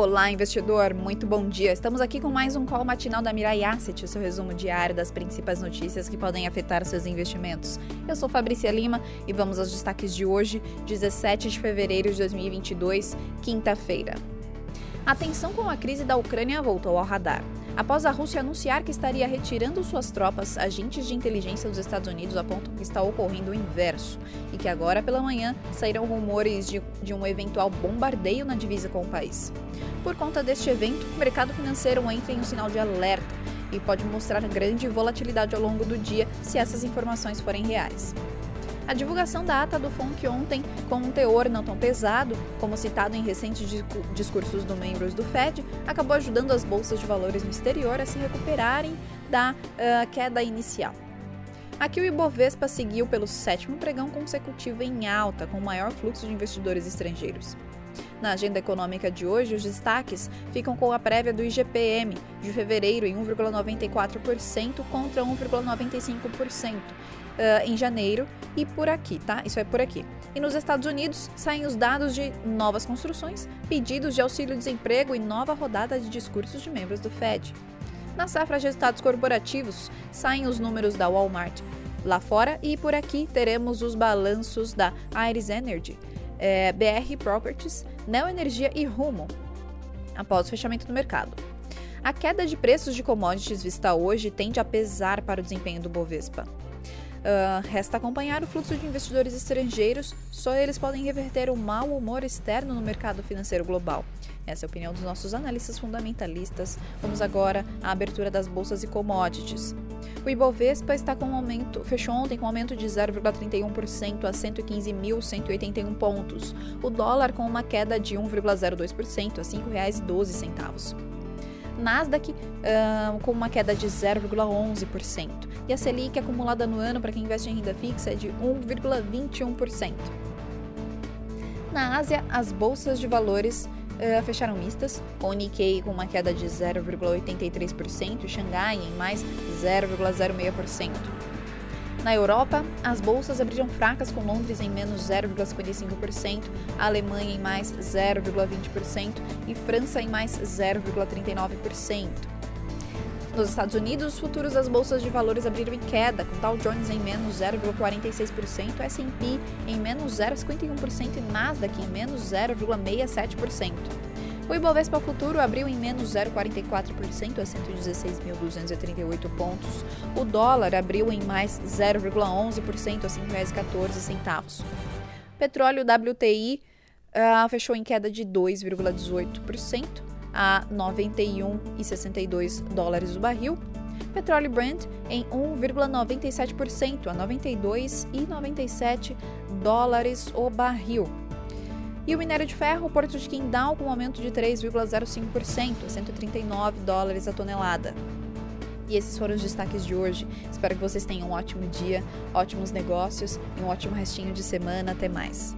Olá, investidor, muito bom dia. Estamos aqui com mais um call matinal da Mirai Asset, o seu resumo diário das principais notícias que podem afetar seus investimentos. Eu sou Fabrícia Lima e vamos aos destaques de hoje, 17 de fevereiro de 2022, quinta-feira. A tensão com a crise da Ucrânia voltou ao radar. Após a Rússia anunciar que estaria retirando suas tropas, agentes de inteligência dos Estados Unidos apontam que está ocorrendo o inverso e que agora pela manhã sairão rumores de, de um eventual bombardeio na divisa com o país. Por conta deste evento, o mercado financeiro entra em um sinal de alerta e pode mostrar grande volatilidade ao longo do dia se essas informações forem reais. A divulgação da ata do FONC ontem, com um teor não tão pesado, como citado em recentes discursos dos membros do Fed, acabou ajudando as bolsas de valores no exterior a se recuperarem da uh, queda inicial. Aqui o Ibovespa seguiu pelo sétimo pregão consecutivo em alta, com maior fluxo de investidores estrangeiros. Na agenda econômica de hoje, os destaques ficam com a prévia do IGPM de fevereiro em 1,94% contra 1,95% uh, em janeiro e por aqui, tá? Isso é por aqui. E nos Estados Unidos saem os dados de novas construções, pedidos de auxílio-desemprego e nova rodada de discursos de membros do Fed. Na safra de resultados corporativos, saem os números da Walmart. Lá fora e por aqui teremos os balanços da Iris Energy, é, eh, BR Properties, Neoenergia e Rumo, após o fechamento do mercado. A queda de preços de commodities vista hoje tende a pesar para o desempenho do Bovespa. Uh, resta acompanhar o fluxo de investidores estrangeiros, só eles podem reverter o mau humor externo no mercado financeiro global. Essa é a opinião dos nossos analistas fundamentalistas. Vamos agora à abertura das bolsas e commodities. O Ibovespa está com um aumento, fechou ontem com um aumento de 0,31% a 115.181 pontos. O dólar com uma queda de 1,02% a R$ 5,12. Nasdaq uh, com uma queda de 0,11%. E a Selic acumulada no ano para quem investe em renda fixa é de 1,21%. Na Ásia, as bolsas de valores uh, fecharam mistas, com o Nikkei com uma queda de 0,83% e Xangai em mais 0,06%. Na Europa, as bolsas abriram fracas com Londres em menos 0,55%, a Alemanha em mais 0,20% e França em mais 0,39%. Nos Estados Unidos, os futuros das bolsas de valores abriram em queda, com Dow Jones em menos 0,46%, S&P em menos 0,51% e Nasdaq em menos 0,67%. O Ibovespa Futuro abriu em menos 0,44% a 116.238 pontos. O dólar abriu em mais 0,11% a R$ 5,14. Petróleo WTI uh, ah, fechou em queda de 2,18% a 91,62 dólares o barril. Petróleo Brent em 1,97% a 92,97 dólares o barril. E o minério de ferro, o Porto de Quindal, com um aumento de 3,05%, a 139 dólares a tonelada. E esses foram os destaques de hoje. Espero que vocês tenham um ótimo dia, ótimos negócios e um ótimo restinho de semana. Até mais.